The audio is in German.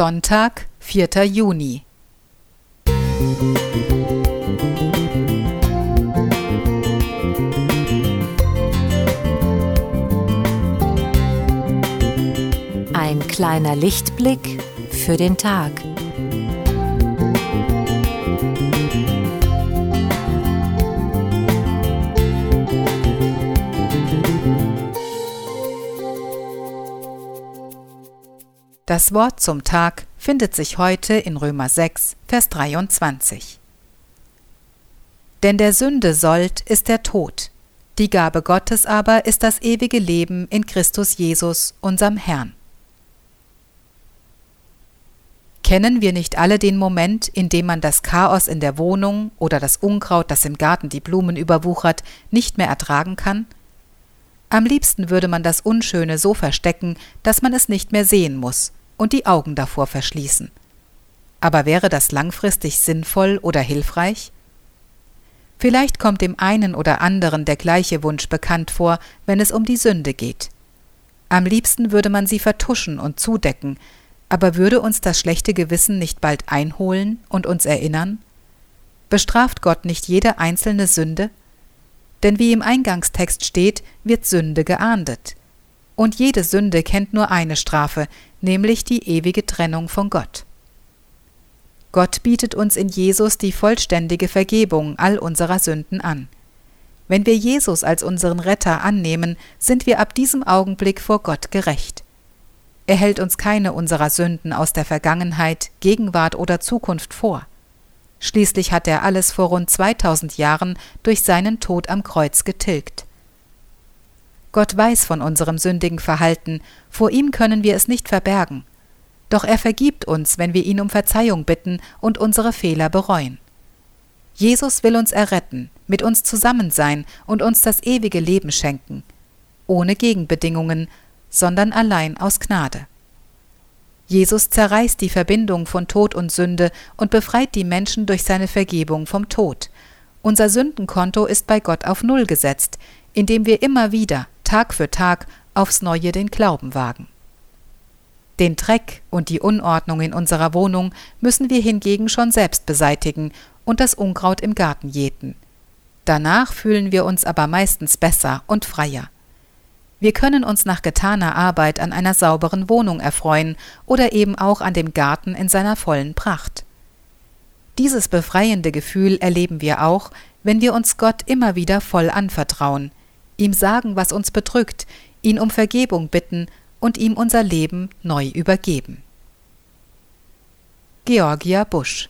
Sonntag, 4. Juni. Ein kleiner Lichtblick für den Tag. Das Wort zum Tag findet sich heute in Römer 6, Vers 23. Denn der Sünde sollt ist der Tod, die Gabe Gottes aber ist das ewige Leben in Christus Jesus, unserem Herrn. Kennen wir nicht alle den Moment, in dem man das Chaos in der Wohnung oder das Unkraut, das im Garten die Blumen überwuchert, nicht mehr ertragen kann? Am liebsten würde man das Unschöne so verstecken, dass man es nicht mehr sehen muss, und die Augen davor verschließen. Aber wäre das langfristig sinnvoll oder hilfreich? Vielleicht kommt dem einen oder anderen der gleiche Wunsch bekannt vor, wenn es um die Sünde geht. Am liebsten würde man sie vertuschen und zudecken, aber würde uns das schlechte Gewissen nicht bald einholen und uns erinnern? Bestraft Gott nicht jede einzelne Sünde? Denn wie im Eingangstext steht, wird Sünde geahndet. Und jede Sünde kennt nur eine Strafe, nämlich die ewige Trennung von Gott. Gott bietet uns in Jesus die vollständige Vergebung all unserer Sünden an. Wenn wir Jesus als unseren Retter annehmen, sind wir ab diesem Augenblick vor Gott gerecht. Er hält uns keine unserer Sünden aus der Vergangenheit, Gegenwart oder Zukunft vor. Schließlich hat er alles vor rund 2000 Jahren durch seinen Tod am Kreuz getilgt. Gott weiß von unserem sündigen Verhalten, vor ihm können wir es nicht verbergen. Doch er vergibt uns, wenn wir ihn um Verzeihung bitten und unsere Fehler bereuen. Jesus will uns erretten, mit uns zusammen sein und uns das ewige Leben schenken, ohne Gegenbedingungen, sondern allein aus Gnade. Jesus zerreißt die Verbindung von Tod und Sünde und befreit die Menschen durch seine Vergebung vom Tod. Unser Sündenkonto ist bei Gott auf Null gesetzt, indem wir immer wieder, Tag für Tag, aufs Neue den Glauben wagen. Den Dreck und die Unordnung in unserer Wohnung müssen wir hingegen schon selbst beseitigen und das Unkraut im Garten jäten. Danach fühlen wir uns aber meistens besser und freier. Wir können uns nach getaner Arbeit an einer sauberen Wohnung erfreuen oder eben auch an dem Garten in seiner vollen Pracht. Dieses befreiende Gefühl erleben wir auch, wenn wir uns Gott immer wieder voll anvertrauen, ihm sagen, was uns bedrückt, ihn um Vergebung bitten und ihm unser Leben neu übergeben. Georgia Busch